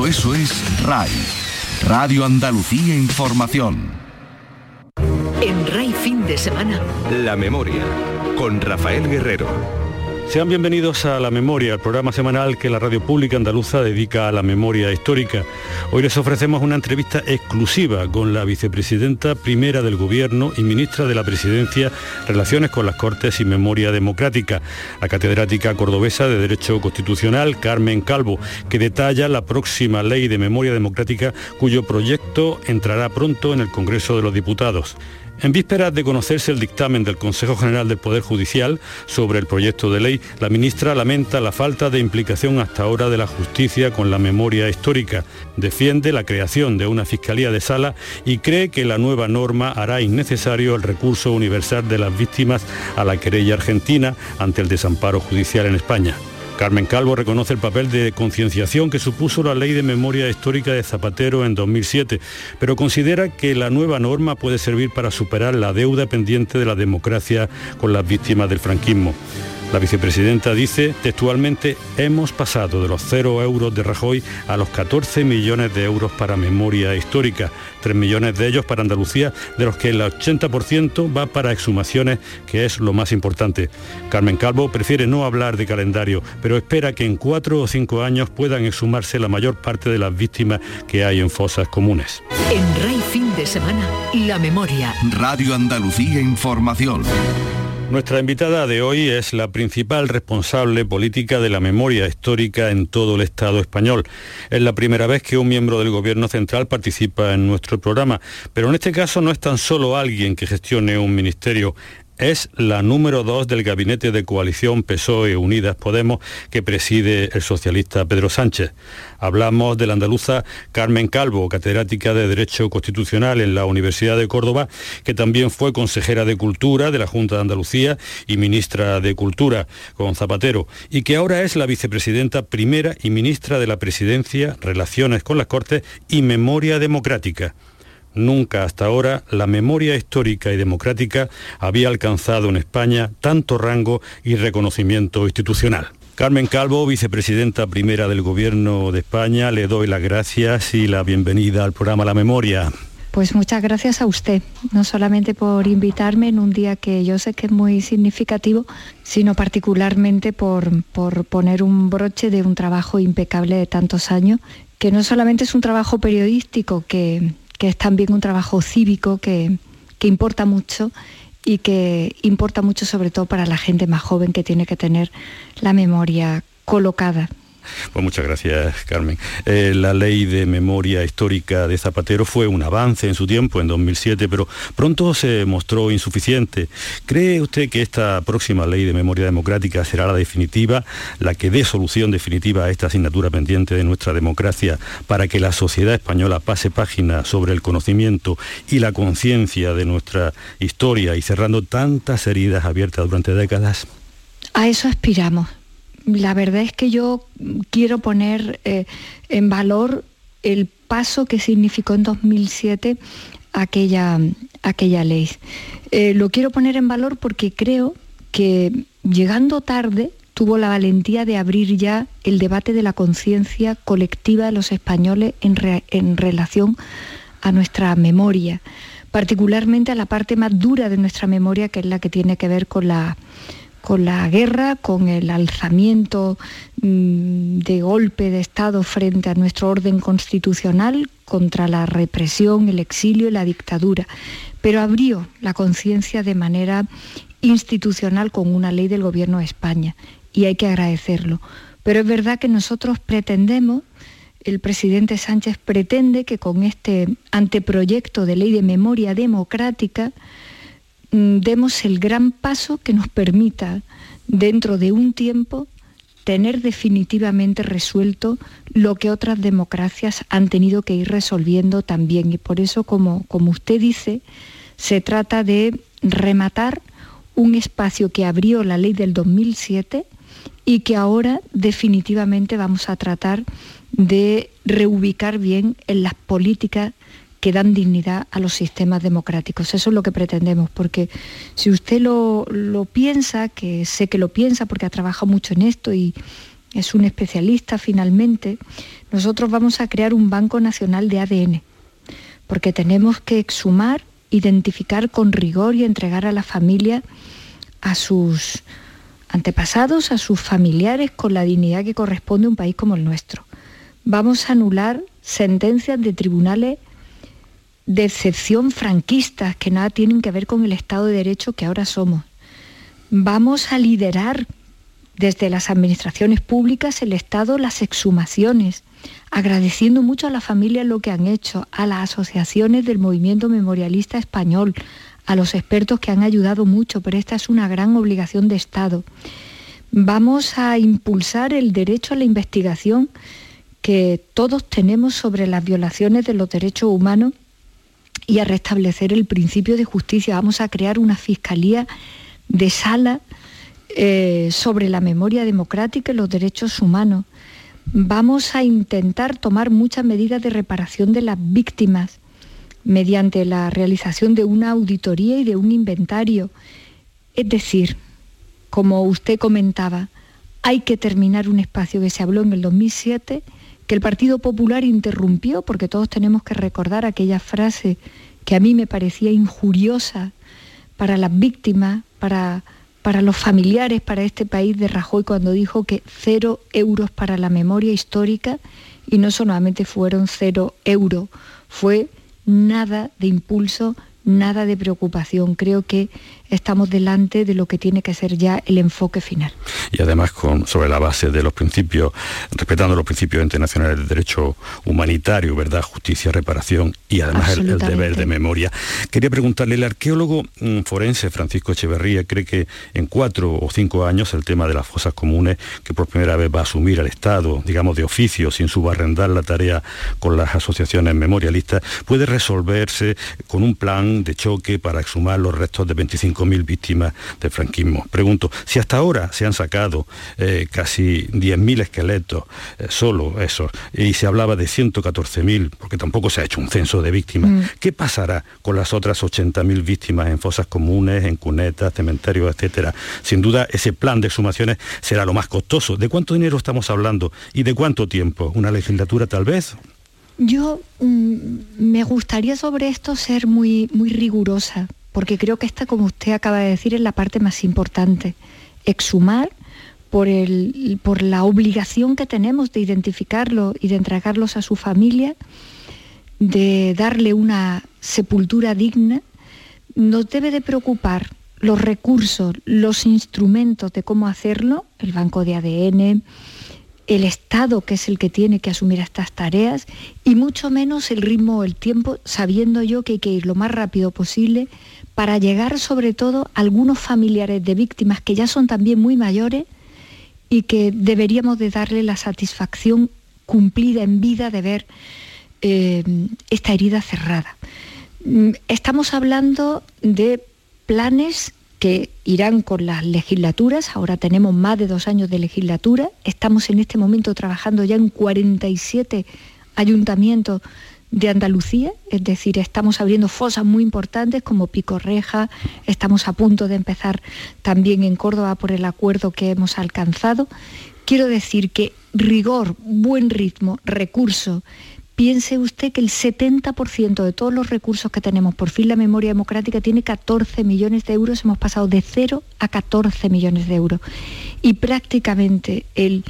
Todo eso es RAI, Radio Andalucía Información. En RAI fin de semana. La memoria, con Rafael Guerrero. Sean bienvenidos a La Memoria, el programa semanal que la Radio Pública Andaluza dedica a la memoria histórica. Hoy les ofrecemos una entrevista exclusiva con la vicepresidenta primera del Gobierno y ministra de la Presidencia, Relaciones con las Cortes y Memoria Democrática, la catedrática cordobesa de Derecho Constitucional, Carmen Calvo, que detalla la próxima ley de memoria democrática cuyo proyecto entrará pronto en el Congreso de los Diputados. En vísperas de conocerse el dictamen del Consejo General del Poder Judicial sobre el proyecto de ley, la ministra lamenta la falta de implicación hasta ahora de la justicia con la memoria histórica. Defiende la creación de una Fiscalía de Sala y cree que la nueva norma hará innecesario el recurso universal de las víctimas a la querella argentina ante el desamparo judicial en España. Carmen Calvo reconoce el papel de concienciación que supuso la ley de memoria histórica de Zapatero en 2007, pero considera que la nueva norma puede servir para superar la deuda pendiente de la democracia con las víctimas del franquismo. La vicepresidenta dice textualmente, hemos pasado de los cero euros de Rajoy a los 14 millones de euros para memoria histórica, 3 millones de ellos para Andalucía, de los que el 80% va para exhumaciones, que es lo más importante. Carmen Calvo prefiere no hablar de calendario, pero espera que en cuatro o cinco años puedan exhumarse la mayor parte de las víctimas que hay en fosas comunes. En Rey Fin de Semana, la memoria. Radio Andalucía Información. Nuestra invitada de hoy es la principal responsable política de la memoria histórica en todo el Estado español. Es la primera vez que un miembro del Gobierno central participa en nuestro programa, pero en este caso no es tan solo alguien que gestione un ministerio, es la número dos del gabinete de coalición PSOE Unidas Podemos que preside el socialista Pedro Sánchez. Hablamos de la andaluza Carmen Calvo, catedrática de Derecho Constitucional en la Universidad de Córdoba, que también fue consejera de Cultura de la Junta de Andalucía y ministra de Cultura con Zapatero, y que ahora es la vicepresidenta primera y ministra de la Presidencia, Relaciones con las Cortes y Memoria Democrática. Nunca hasta ahora la memoria histórica y democrática había alcanzado en España tanto rango y reconocimiento institucional. Carmen Calvo, vicepresidenta primera del Gobierno de España, le doy las gracias y la bienvenida al programa La Memoria. Pues muchas gracias a usted, no solamente por invitarme en un día que yo sé que es muy significativo, sino particularmente por, por poner un broche de un trabajo impecable de tantos años, que no solamente es un trabajo periodístico que, que es también un trabajo cívico que, importa mucho y que importa mucho sobre todo para la gente más joven que tiene que tener la memoria colocada pues muchas gracias, Carmen. Eh, la ley de memoria histórica de Zapatero fue un avance en su tiempo, en 2007, pero pronto se mostró insuficiente. ¿Cree usted que esta próxima ley de memoria democrática será la definitiva, la que dé solución definitiva a esta asignatura pendiente de nuestra democracia para que la sociedad española pase página sobre el conocimiento y la conciencia de nuestra historia y cerrando tantas heridas abiertas durante décadas? A eso aspiramos la verdad es que yo quiero poner eh, en valor el paso que significó en 2007 aquella, aquella ley. Eh, lo quiero poner en valor porque creo que llegando tarde tuvo la valentía de abrir ya el debate de la conciencia colectiva de los españoles en, en relación a nuestra memoria, particularmente a la parte más dura de nuestra memoria, que es la que tiene que ver con la con la guerra, con el alzamiento mm, de golpe de Estado frente a nuestro orden constitucional, contra la represión, el exilio y la dictadura. Pero abrió la conciencia de manera institucional con una ley del Gobierno de España y hay que agradecerlo. Pero es verdad que nosotros pretendemos, el presidente Sánchez pretende que con este anteproyecto de ley de memoria democrática, demos el gran paso que nos permita, dentro de un tiempo, tener definitivamente resuelto lo que otras democracias han tenido que ir resolviendo también. Y por eso, como, como usted dice, se trata de rematar un espacio que abrió la ley del 2007 y que ahora definitivamente vamos a tratar de reubicar bien en las políticas que dan dignidad a los sistemas democráticos. Eso es lo que pretendemos, porque si usted lo, piensa, que sé que lo piensa porque ha trabajado mucho en esto y, es un especialista finalmente, nosotros vamos a crear un Banco Nacional de ADN, porque tenemos que exhumar, identificar con rigor y entregar a la familia a sus antepasados, a sus familiares, con la dignidad que corresponde a un país como el nuestro. Vamos a anular sentencias de tribunales de excepción franquistas que nada tienen que ver con el Estado de Derecho que ahora somos. Vamos a liderar desde las administraciones públicas el Estado las exhumaciones, agradeciendo mucho a la familia lo que han hecho, a las asociaciones del movimiento memorialista español, a los expertos que han ayudado mucho, pero esta es una gran obligación de Estado. Vamos a impulsar el derecho a la investigación que todos tenemos sobre las violaciones de los derechos humanos y a restablecer el principio de justicia. Vamos a crear una fiscalía de sala eh, sobre la memoria democrática y los derechos humanos. Vamos a intentar tomar muchas medidas de reparación de las víctimas mediante la realización de una auditoría y de un inventario. Es decir, como usted comentaba, hay que terminar un espacio que se habló en el 2007, que el Partido Popular interrumpió, porque todos tenemos que recordar aquella frase que a mí me parecía injuriosa para las víctimas, para, para los familiares, para este país de Rajoy, cuando dijo que cero euros para la memoria histórica, y no solamente fueron cero euros, fue nada de impulso, nada de preocupación. Creo que estamos delante de lo que tiene que ser ya el enfoque final. Y además con, sobre la base de los principios, respetando los principios internacionales del derecho humanitario, verdad, justicia, reparación y además el, deber de memoria. Quería preguntarle, el arqueólogo mm, forense Francisco Echeverría cree que en cuatro o cinco años el tema de las fosas comunes, que por primera vez va a asumir al Estado, digamos de oficio, sin subarrendar la tarea con las asociaciones memorialistas, puede resolverse con un plan de choque para exhumar los restos de 25 mil víctimas del franquismo. Pregunto, si hasta ahora se han sacado eh, casi 10.000 esqueletos, eh, solo esos, y se hablaba de 114.000, porque tampoco se ha hecho un censo de víctimas, mm. ¿qué pasará con las otras 80.000 víctimas en fosas comunes, en cunetas, cementerios, etcétera? Sin duda, ese plan de exhumaciones será lo más costoso. ¿De cuánto dinero estamos hablando y de cuánto tiempo? ¿Una legislatura tal vez? Yo mm, me gustaría sobre esto ser muy, muy rigurosa, porque creo que esta, como usted acaba de decir, es la parte más importante. Exhumar por, el, por la obligación que tenemos de identificarlo y de entregarlos a su familia, de darle una sepultura digna, nos debe de preocupar los recursos, los instrumentos de cómo hacerlo, el banco de ADN, el Estado que es el que tiene que asumir estas tareas y mucho menos el ritmo o el tiempo, sabiendo yo que hay que ir lo más rápido posible para llegar sobre todo a algunos familiares de víctimas que ya son también muy mayores y que deberíamos de darle la satisfacción cumplida en vida de ver eh, esta herida cerrada. Mm, estamos hablando de planes que irán con las legislaturas, ahora tenemos más de dos años de legislatura, estamos en este momento trabajando ya en 47 ayuntamientos de Andalucía, es decir, estamos abriendo fosas muy importantes como Pico Reja, estamos a punto de empezar también en Córdoba por el acuerdo que hemos alcanzado. Quiero decir que rigor, buen ritmo, recurso, piense usted que el 70% de todos los recursos que tenemos, por fin la memoria democrática tiene 14 millones de euros, hemos pasado de 0 a 14 millones de euros. Y prácticamente el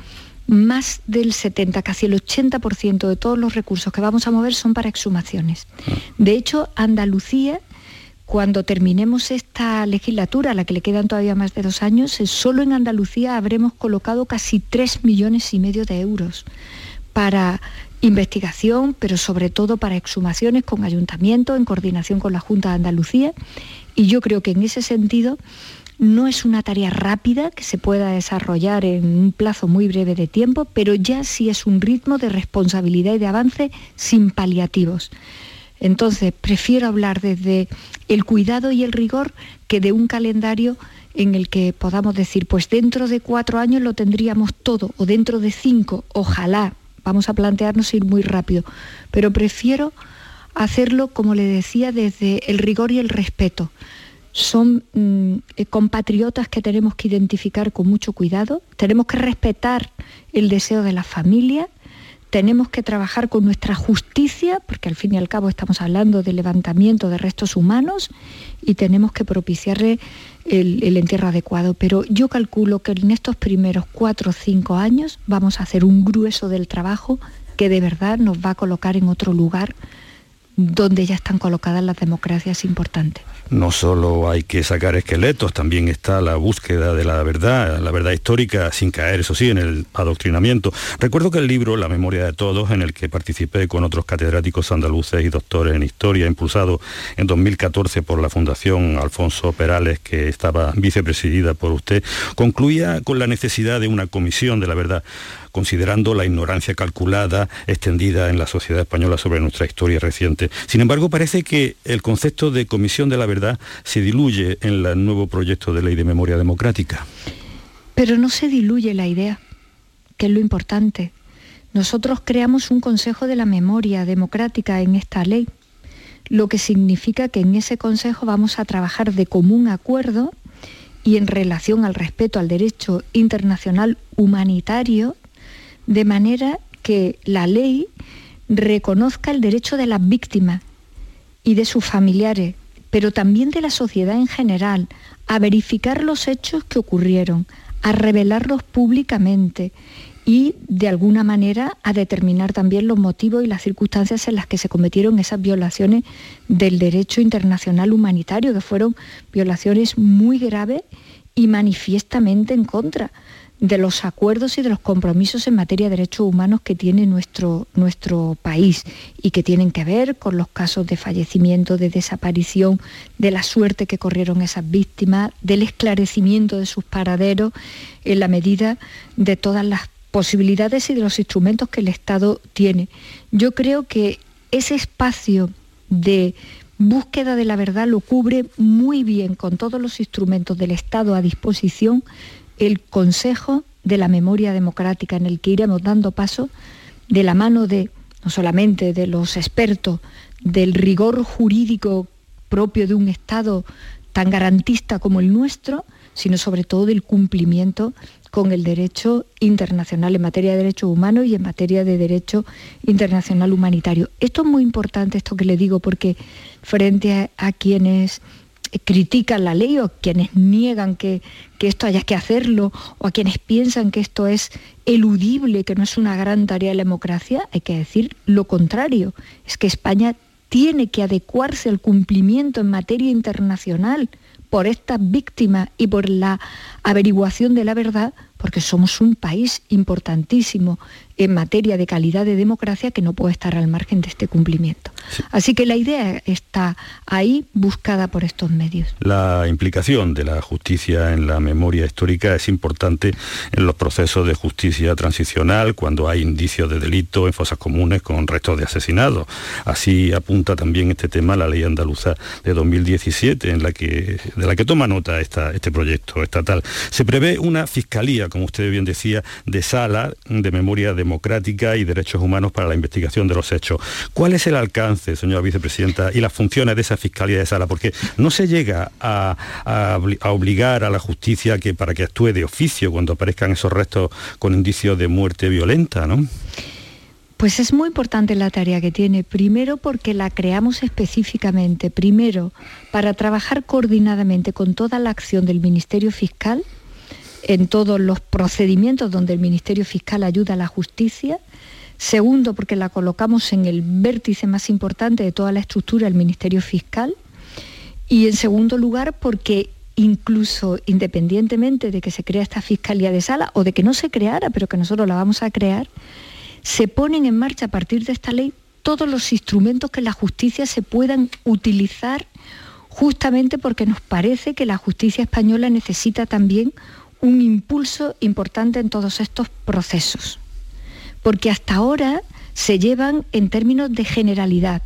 más del 70, casi el 80% de todos los recursos que vamos a mover son para exhumaciones. Ah. De hecho, Andalucía, cuando terminemos esta legislatura, a la que le quedan todavía más de dos años, solo en Andalucía habremos colocado casi 3 millones y medio de euros para investigación, pero sobre todo para exhumaciones con ayuntamientos, en coordinación con la Junta de Andalucía. Y yo creo que en ese sentido no es una tarea rápida que se pueda desarrollar en un plazo muy breve de tiempo, pero ya sí es un ritmo de responsabilidad y de avance sin paliativos. Entonces, prefiero hablar desde el cuidado y el rigor que de un calendario en el que podamos decir, pues dentro de cuatro años lo tendríamos todo, o dentro de cinco, ojalá, vamos a plantearnos ir muy rápido, pero prefiero hacerlo, como le decía, desde el rigor y el respeto. Son mm, eh, compatriotas que tenemos que identificar con mucho cuidado, tenemos que respetar el deseo de la familia, tenemos que trabajar con nuestra justicia, porque al fin y al cabo estamos hablando de levantamiento de restos humanos, y tenemos que propiciarle el, el, entierro adecuado. Pero yo calculo que en estos primeros cuatro o cinco años vamos a hacer un grueso del trabajo que de verdad nos va a colocar en otro lugar donde ya están colocadas las democracias importantes. No solo hay que sacar esqueletos, también está la búsqueda de la verdad, la verdad histórica, sin caer, eso sí, en el adoctrinamiento. Recuerdo que el libro La memoria de todos, en el que participé con otros catedráticos andaluces y doctores en historia, impulsado en 2014 por la Fundación Alfonso Perales, que estaba vicepresidida por usted, concluía con la necesidad de una comisión de la verdad considerando la ignorancia calculada extendida en la sociedad española sobre nuestra historia reciente. Sin embargo, parece que el concepto de comisión de la verdad se diluye en el nuevo proyecto de ley de memoria democrática. Pero no se diluye la idea, que es lo importante. Nosotros creamos un Consejo de la Memoria Democrática en esta ley, lo que significa que en ese Consejo vamos a trabajar de común acuerdo y en relación al respeto al derecho internacional humanitario de manera que la ley reconozca el derecho de las víctimas y de sus familiares, pero también de la sociedad en general, a verificar los hechos que ocurrieron, a revelarlos públicamente y de alguna manera a determinar también los motivos y las circunstancias en las que se cometieron esas violaciones del derecho internacional humanitario, que fueron violaciones muy graves y manifiestamente en contra de los acuerdos y de los compromisos en materia de derechos humanos que tiene nuestro, nuestro país y que tienen que ver con los casos de fallecimiento, de desaparición, de la suerte que corrieron esas víctimas, del esclarecimiento de sus paraderos en la medida de todas las posibilidades y de los instrumentos que el Estado tiene. Yo creo que ese espacio de búsqueda de la verdad lo cubre muy bien con todos los instrumentos del Estado a disposición el Consejo de la Memoria Democrática, en el que iremos dando paso de la mano de, no solamente de los expertos, del rigor jurídico propio de un Estado tan garantista como el nuestro, sino sobre todo del cumplimiento con el derecho internacional en materia de derechos humanos y en materia de derecho internacional humanitario. Esto es muy importante, esto que le digo, porque frente a, a quienes critican la ley o quienes niegan que, que, esto haya que hacerlo o a quienes piensan que esto es eludible, que no es una gran tarea de la democracia, hay que decir lo contrario. Es que España tiene que adecuarse al cumplimiento en materia internacional por estas víctimas y por la averiguación de la verdad, porque somos un país importantísimo en materia de calidad de democracia que no puede estar al margen de este cumplimiento. Así que la idea está ahí buscada por estos medios. La implicación de la justicia en la memoria histórica es importante en los procesos de justicia transicional cuando hay indicios de delito en fosas comunes con restos de asesinados. Así apunta también este tema la ley andaluza de 2017 en la que, de la que toma nota esta, este proyecto estatal. Se prevé una fiscalía, como usted bien decía, de sala de memoria democrática y derechos humanos para la investigación de los hechos. ¿Cuál es el alcance, señora vicepresidenta, y las funciones de esa fiscalía de sala? Porque no se llega a, obligar a la justicia que, para que actúe de oficio cuando aparezcan esos restos con indicios de muerte violenta, ¿no? Pues es muy importante la tarea que tiene, primero porque la creamos específicamente, primero para trabajar coordinadamente con toda la acción del Ministerio Fiscal, en todos los procedimientos donde el Ministerio Fiscal ayuda a la justicia. Segundo, porque la colocamos en el vértice más importante de toda la estructura del Ministerio Fiscal. Y en segundo lugar, porque incluso independientemente de que se crea esta Fiscalía de Sala o de que no se creara, pero que nosotros la vamos a crear, se ponen en marcha a partir de esta ley todos los instrumentos que la justicia se puedan utilizar justamente porque nos parece que la justicia española necesita también un impulso importante en todos estos procesos, porque hasta ahora se llevan en términos de generalidad.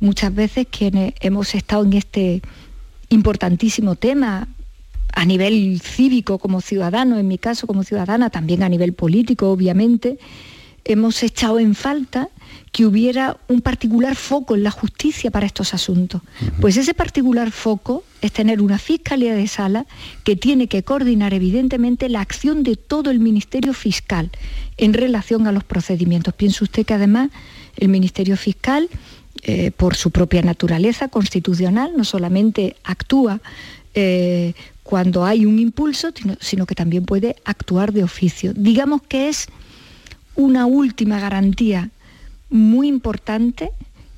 Muchas veces quienes hemos estado en este importantísimo tema a nivel cívico como ciudadano, en mi caso como ciudadana, también a nivel político, obviamente, hemos echado en falta que hubiera un particular foco en la justicia para estos asuntos. Pues ese particular foco es tener una fiscalía de sala que tiene que coordinar evidentemente la acción de todo el Ministerio Fiscal en relación a los procedimientos. Piense usted que además el Ministerio Fiscal, eh, por su propia naturaleza constitucional, no solamente actúa eh, cuando hay un impulso, sino que también puede actuar de oficio. Digamos que es una última garantía muy importante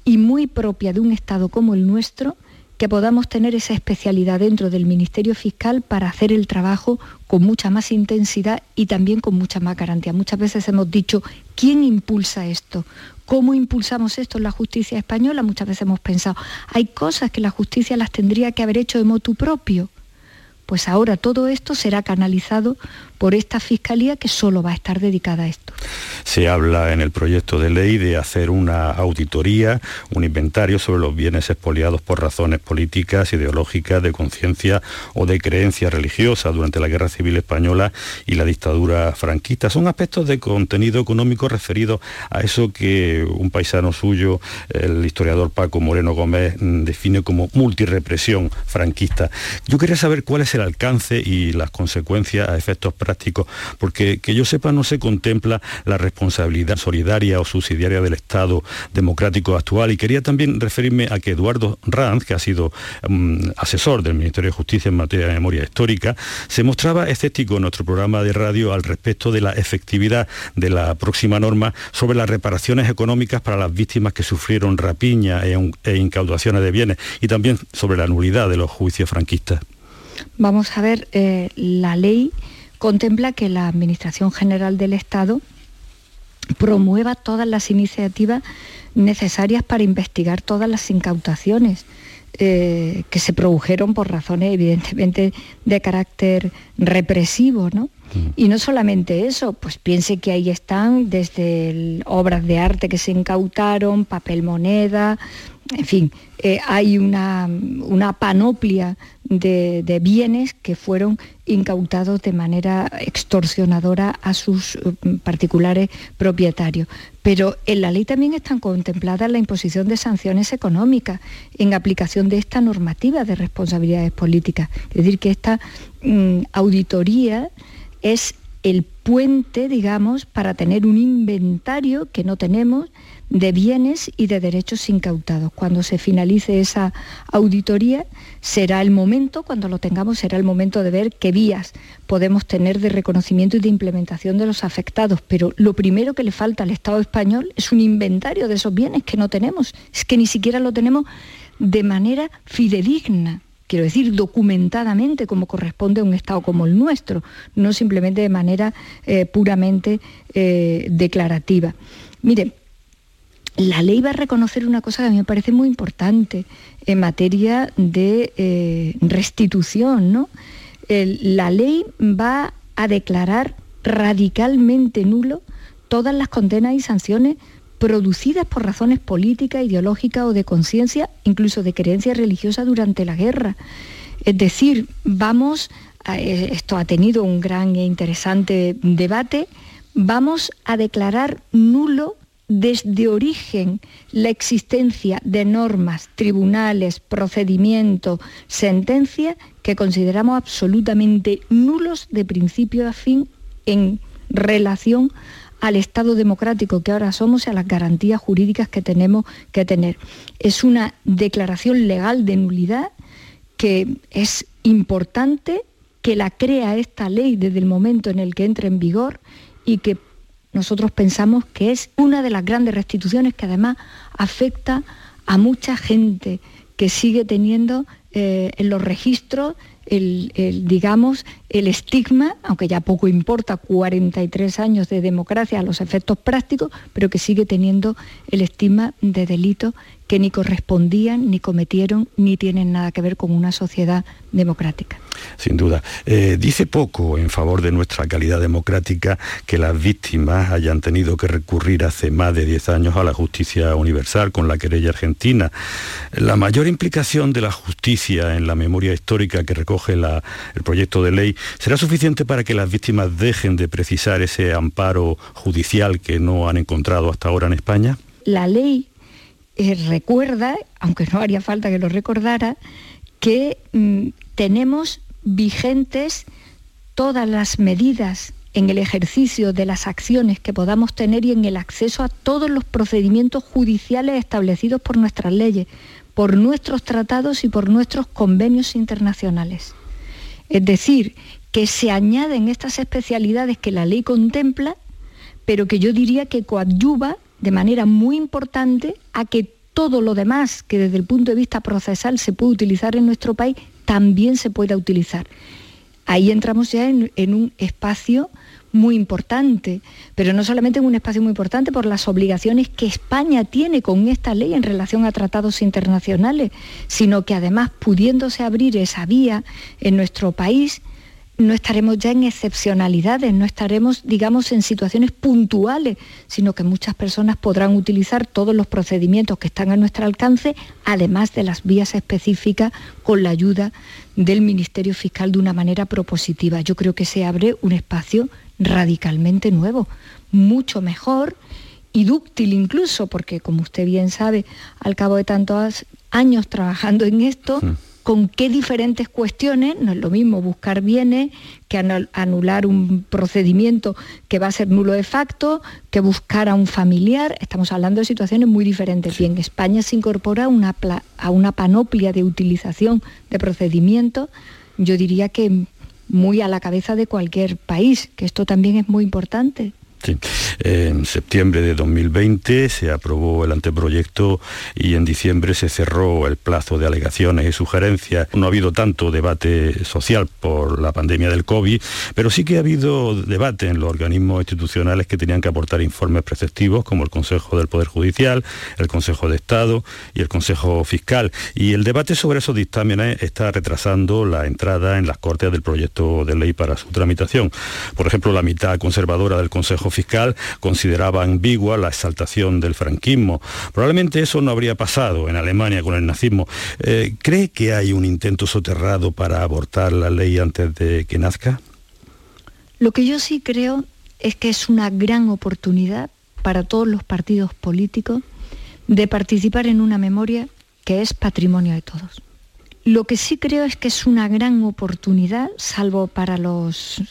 y muy propia de un Estado como el nuestro, que podamos tener esa especialidad dentro del Ministerio Fiscal para hacer el trabajo con mucha más intensidad y también con mucha más garantía. Muchas veces hemos dicho, ¿quién impulsa esto? ¿Cómo impulsamos esto en la justicia española? Muchas veces hemos pensado, hay cosas que la justicia las tendría que haber hecho de motu propio. Pues ahora todo esto será canalizado por esta fiscalía que solo va a estar dedicada a esto. Se habla en el proyecto de ley de hacer una auditoría, un inventario sobre los bienes expoliados por razones políticas, ideológicas, de conciencia o de creencia religiosa durante la Guerra Civil Española y la dictadura franquista. Son aspectos de contenido económico referidos a eso que un paisano suyo, el historiador Paco Moreno Gómez, define como multirepresión franquista. Yo quería saber cuál es el alcance y las consecuencias a efectos prácticos porque que yo sepa no se contempla la responsabilidad solidaria o subsidiaria del Estado democrático actual. Y quería también referirme a que Eduardo Ranz, que ha sido mm, asesor del Ministerio de Justicia en materia de memoria histórica, se mostraba escéptico en nuestro programa de radio al respecto de la efectividad de la próxima norma sobre las reparaciones económicas para las víctimas que sufrieron rapiña e, e incaudaciones de bienes y también sobre la nulidad de los juicios franquistas. Vamos a ver, eh, la ley contempla que la Administración General del Estado promueva todas las iniciativas necesarias para investigar todas las incautaciones eh, que se produjeron por razones evidentemente de carácter represivo, ¿no? Y no solamente eso, pues piense que ahí están desde obras de arte que se incautaron, papel moneda, en fin, eh, hay una, panoplia de, bienes que fueron incautados de manera extorsionadora a sus mm, particulares propietarios. Pero en la ley también están contempladas la imposición de sanciones económicas en aplicación de esta normativa de responsabilidades políticas. Es decir, que esta mm, auditoría es el puente, digamos, para tener un inventario que no tenemos de bienes y de derechos incautados. Cuando se finalice esa auditoría, será el momento, cuando lo tengamos, será el momento de ver qué vías podemos tener de reconocimiento y de implementación de los afectados. Pero lo primero que le falta al Estado español es un inventario de esos bienes que no tenemos. Es que ni siquiera lo tenemos de manera fidedigna quiero decir, documentadamente como corresponde a un Estado como el nuestro, no simplemente de manera eh, puramente eh, declarativa. Mire, la ley va a reconocer una cosa que a mí me parece muy importante en materia de eh, restitución, ¿no? la ley va a declarar radicalmente nulo todas las condenas y sanciones producidas por razones políticas, ideológicas o de conciencia, incluso de creencia religiosa durante la guerra. Es decir, vamos, eh, esto ha tenido un gran e interesante debate, vamos a declarar nulo desde origen la existencia de normas, tribunales, procedimientos, sentencias que consideramos absolutamente nulos de principio a fin en relación al Estado democrático que ahora somos y a las garantías jurídicas que tenemos que tener. Es una declaración legal de nulidad que es importante que la crea esta ley desde el momento en el que entre en vigor y que nosotros pensamos que es una de las grandes restituciones que además afecta a mucha gente que sigue teniendo eh, en los registros el, digamos, el estigma, aunque ya poco importa 43 años de democracia a los efectos prácticos, pero que sigue teniendo el estigma de delitos que ni correspondían, ni cometieron, ni tienen nada que ver con una sociedad democrática. Sin duda. Eh, dice poco en favor de nuestra calidad democrática que las víctimas hayan tenido que recurrir hace más de 10 años a la justicia universal con la querella argentina. La mayor implicación de la justicia en la memoria histórica que recoge el proyecto de ley será suficiente para que las víctimas dejen de precisar ese amparo judicial que no han encontrado hasta ahora en España? la ley eh, recuerda, aunque no haría falta que lo recordara, que mm, tenemos vigentes todas las medidas en el ejercicio de las acciones que podamos tener y en el acceso a todos los procedimientos judiciales establecidos por nuestras leyes, por nuestros tratados y por nuestros convenios internacionales. Es decir, que se añaden estas especialidades que la ley contempla, pero que yo diría que coadyuva de manera muy importante a que todo lo demás que desde el punto de vista procesal se puede utilizar en nuestro país también se pueda utilizar. Ahí entramos ya en, un espacio muy importante, pero no solamente en un espacio muy importante por las obligaciones que España tiene con esta ley en relación a tratados internacionales, sino que además pudiéndose abrir esa vía en nuestro país, no estaremos ya en excepcionalidades, no estaremos, digamos, en situaciones puntuales, sino que muchas personas podrán utilizar todos los procedimientos que están a nuestro alcance, además de las vías específicas con la ayuda del Ministerio Fiscal de una manera propositiva. Yo creo que se abre un espacio radicalmente nuevo, mucho mejor y dúctil incluso, porque como usted bien sabe, al cabo de tantos años trabajando en esto, con qué diferentes cuestiones, no es lo mismo buscar bienes que anular un procedimiento que va a ser nulo de facto, que buscar a un familiar, estamos hablando de situaciones muy diferentes. Y en España se incorpora una, a una panoplia de utilización de procedimientos, yo diría que muy a la cabeza de cualquier país, que esto también es muy importante. Sí. En septiembre de 2020 se aprobó el anteproyecto y en diciembre se cerró el plazo de alegaciones y sugerencias. No ha habido tanto debate social por la pandemia del COVID, pero sí que ha habido debate en los organismos institucionales que tenían que aportar informes preceptivos, como el Consejo del Poder Judicial, el Consejo de Estado y el Consejo Fiscal. Y el debate sobre esos dictámenes está retrasando la entrada en las Cortes del proyecto de ley para su tramitación. Por ejemplo, la mitad conservadora del Consejo Fiscal consideraba ambigua la exaltación del franquismo. Probablemente eso no habría pasado en Alemania con el nazismo. Eh, ¿Cree que hay un intento soterrado para abortar la ley antes de que nazca? Lo que yo sí creo es que es una gran oportunidad para todos los partidos políticos de participar en una memoria que es patrimonio de todos. Lo que sí creo es que es una gran oportunidad, salvo para los,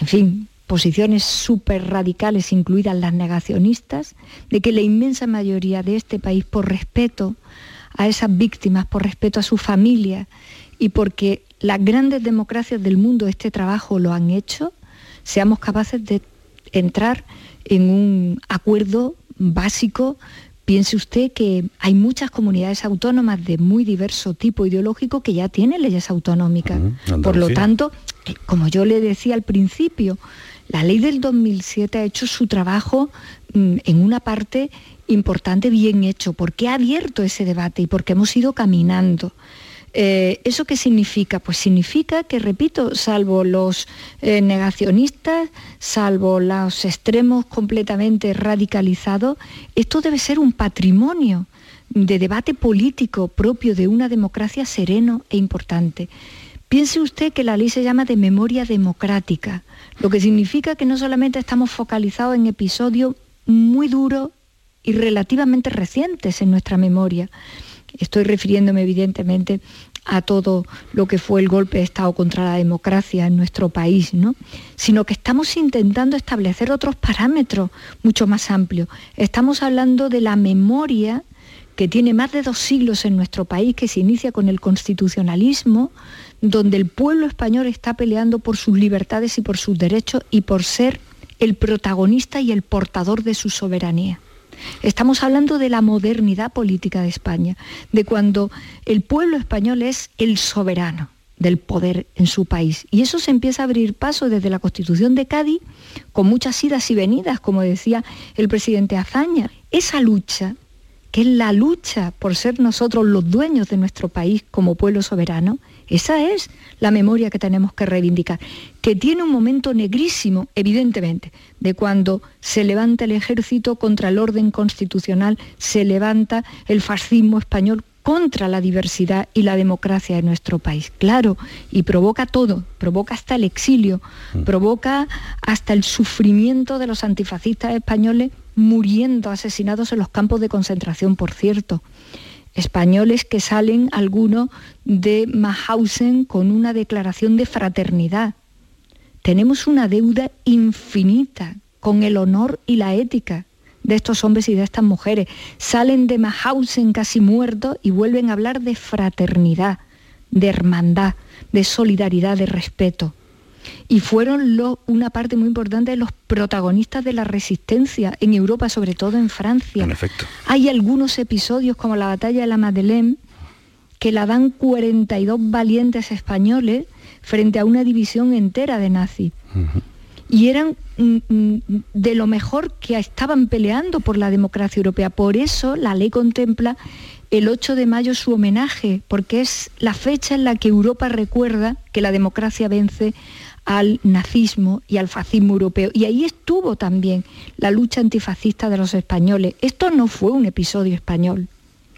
en fin, posiciones súper radicales, incluidas las negacionistas, de que la inmensa mayoría de este país, por respeto a esas víctimas, por respeto a su familia y porque las grandes democracias del mundo este trabajo lo han hecho, seamos capaces de entrar en un acuerdo básico. Piense usted que hay muchas comunidades autónomas de muy diverso tipo ideológico que ya tienen leyes autonómicas. Por lo tanto, como yo le decía al principio, la ley del 2007 ha hecho su trabajo mm, en una parte importante, bien hecho, porque ha abierto ese debate y porque hemos ido caminando. Eh, ¿Eso qué significa? Pues significa que, repito, salvo los eh, negacionistas, salvo los extremos completamente radicalizados, esto debe ser un patrimonio de debate político propio de una democracia sereno e importante. Piense usted que la ley se llama de memoria democrática, lo que significa que no solamente estamos focalizados en episodios muy duros y relativamente recientes en nuestra memoria. Estoy refiriéndome evidentemente a todo lo que fue el golpe de Estado contra la democracia en nuestro país, ¿no? sino que estamos intentando establecer otros parámetros mucho más amplios. Estamos hablando de la memoria que tiene más de dos siglos en nuestro país, que se inicia con el constitucionalismo, donde el pueblo español está peleando por sus libertades y por sus derechos y por ser el protagonista y el portador de su soberanía. Estamos hablando de la modernidad política de España, de cuando el pueblo español es el soberano del poder en su país. Y eso se empieza a abrir paso desde la Constitución de Cádiz, con muchas idas y venidas, como decía el presidente Azaña. Esa lucha, que es la lucha por ser nosotros los dueños de nuestro país como pueblo soberano, esa es la memoria que tenemos que reivindicar, que tiene un momento negrísimo, evidentemente, de cuando se levanta el ejército contra el orden constitucional, se levanta el fascismo español contra la diversidad y la democracia de nuestro país. Claro, y provoca todo, provoca hasta el exilio, mm. provoca hasta el sufrimiento de los antifascistas españoles muriendo asesinados en los campos de concentración, por cierto. Españoles que salen algunos de Mahausen con una declaración de fraternidad. Tenemos una deuda infinita con el honor y la ética de estos hombres y de estas mujeres. Salen de Mahausen casi muertos y vuelven a hablar de fraternidad, de hermandad, de solidaridad, de respeto y fueron una parte muy importante de los protagonistas de la resistencia en Europa, sobre todo en Francia. En efecto. Hay algunos episodios como la batalla de la Madeleine que la dan 42 valientes españoles frente a una división entera de nazis. Y eran mm, mm, de lo mejor que estaban peleando por la democracia europea. Por eso la ley contempla el 8 de mayo su homenaje, porque es la fecha en la que Europa recuerda que la democracia vence al nazismo y al fascismo europeo. Y ahí estuvo también la lucha antifascista de los españoles. Esto no fue un episodio español.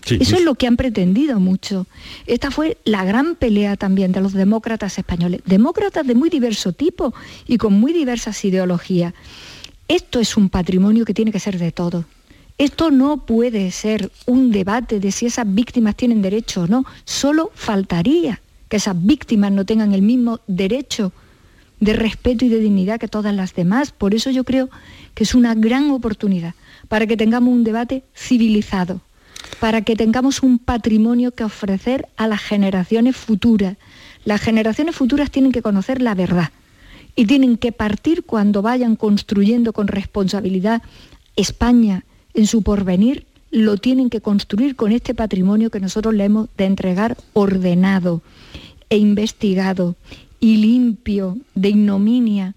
Eso es lo que han pretendido mucho. Esta fue la gran pelea también de los demócratas españoles, demócratas de muy diverso tipo y con muy diversas ideologías. Esto es un patrimonio que tiene que ser de todos. Esto no puede ser un debate de si esas víctimas tienen derecho o no. Solo faltaría que esas víctimas no tengan el mismo derecho de respeto y de dignidad que todas las demás. Por eso yo creo que es una gran oportunidad para que tengamos un debate civilizado, para que tengamos un patrimonio que ofrecer a las generaciones futuras. Las generaciones futuras tienen que conocer la verdad y tienen que partir cuando vayan construyendo con responsabilidad España en su porvenir, lo tienen que construir con este patrimonio que nosotros le hemos de entregar ordenado e investigado y limpio de ignominia.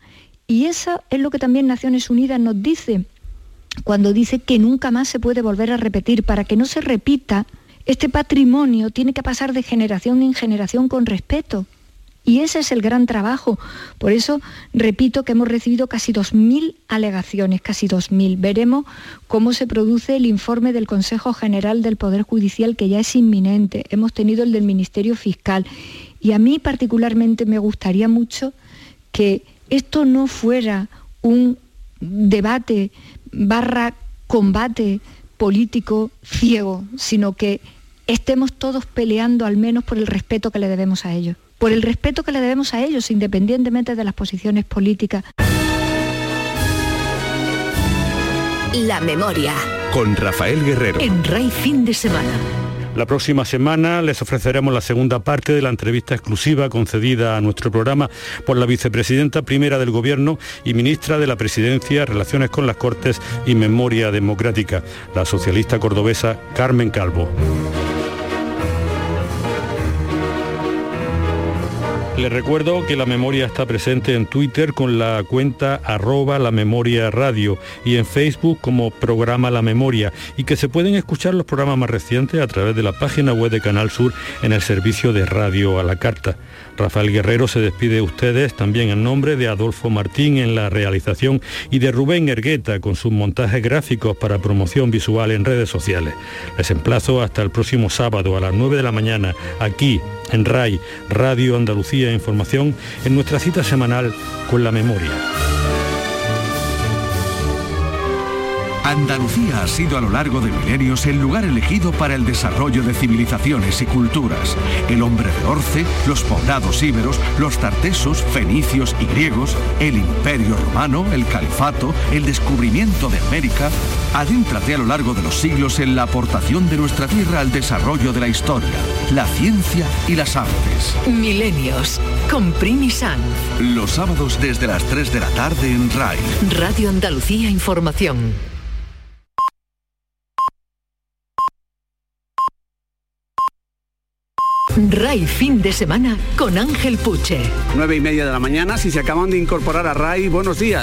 Y eso es lo que también Naciones Unidas nos dice cuando dice que nunca más se puede volver a repetir. Para que no se repita, este patrimonio tiene que pasar de generación en generación con respeto. Y ese es el gran trabajo. Por eso repito que hemos recibido casi 2.000 alegaciones, casi 2.000. Veremos cómo se produce el informe del Consejo General del Poder Judicial, que ya es inminente. Hemos tenido el del Ministerio Fiscal. Y a mí particularmente me gustaría mucho que esto no fuera un debate barra combate político ciego, sino que estemos todos peleando al menos por el respeto que le debemos a ellos, por el respeto que le debemos a ellos, independientemente de las posiciones políticas. La memoria. Con Rafael Guerrero. En Rey Fin de Semana. La próxima semana les ofreceremos la segunda parte de la entrevista exclusiva concedida a nuestro programa por la vicepresidenta primera del Gobierno y ministra de la Presidencia, Relaciones con las Cortes y Memoria Democrática, la socialista cordobesa Carmen Calvo. Les recuerdo que la memoria está presente en Twitter con la cuenta arroba la memoria radio y en Facebook como programa La Memoria y que se pueden escuchar los programas más recientes a través de la página web de Canal Sur en el servicio de radio a la carta. Rafael Guerrero se despide de ustedes también en nombre de Adolfo Martín en la realización y de Rubén Ergueta con sus montajes gráficos para promoción visual en redes sociales. Les emplazo hasta el próximo sábado a las 9 de la mañana aquí en RAI, Radio Andalucía Información, en nuestra cita semanal con la memoria. Andalucía ha sido a lo largo de milenios el lugar elegido para el desarrollo de civilizaciones y culturas. El hombre de Orce, los poblados íberos, los tartesos, fenicios y griegos, el imperio romano, el califato, el descubrimiento de América. Adéntrate a lo largo de los siglos en la aportación de nuestra tierra al desarrollo de la historia, la ciencia y las artes. Milenios, con Primi Sanz. Los sábados desde las 3 de la tarde en RAI. Radio Andalucía Información. RAI fin de semana con Ángel Puche. 9 y media de la mañana, si se acaban de incorporar a RAI, buenos días.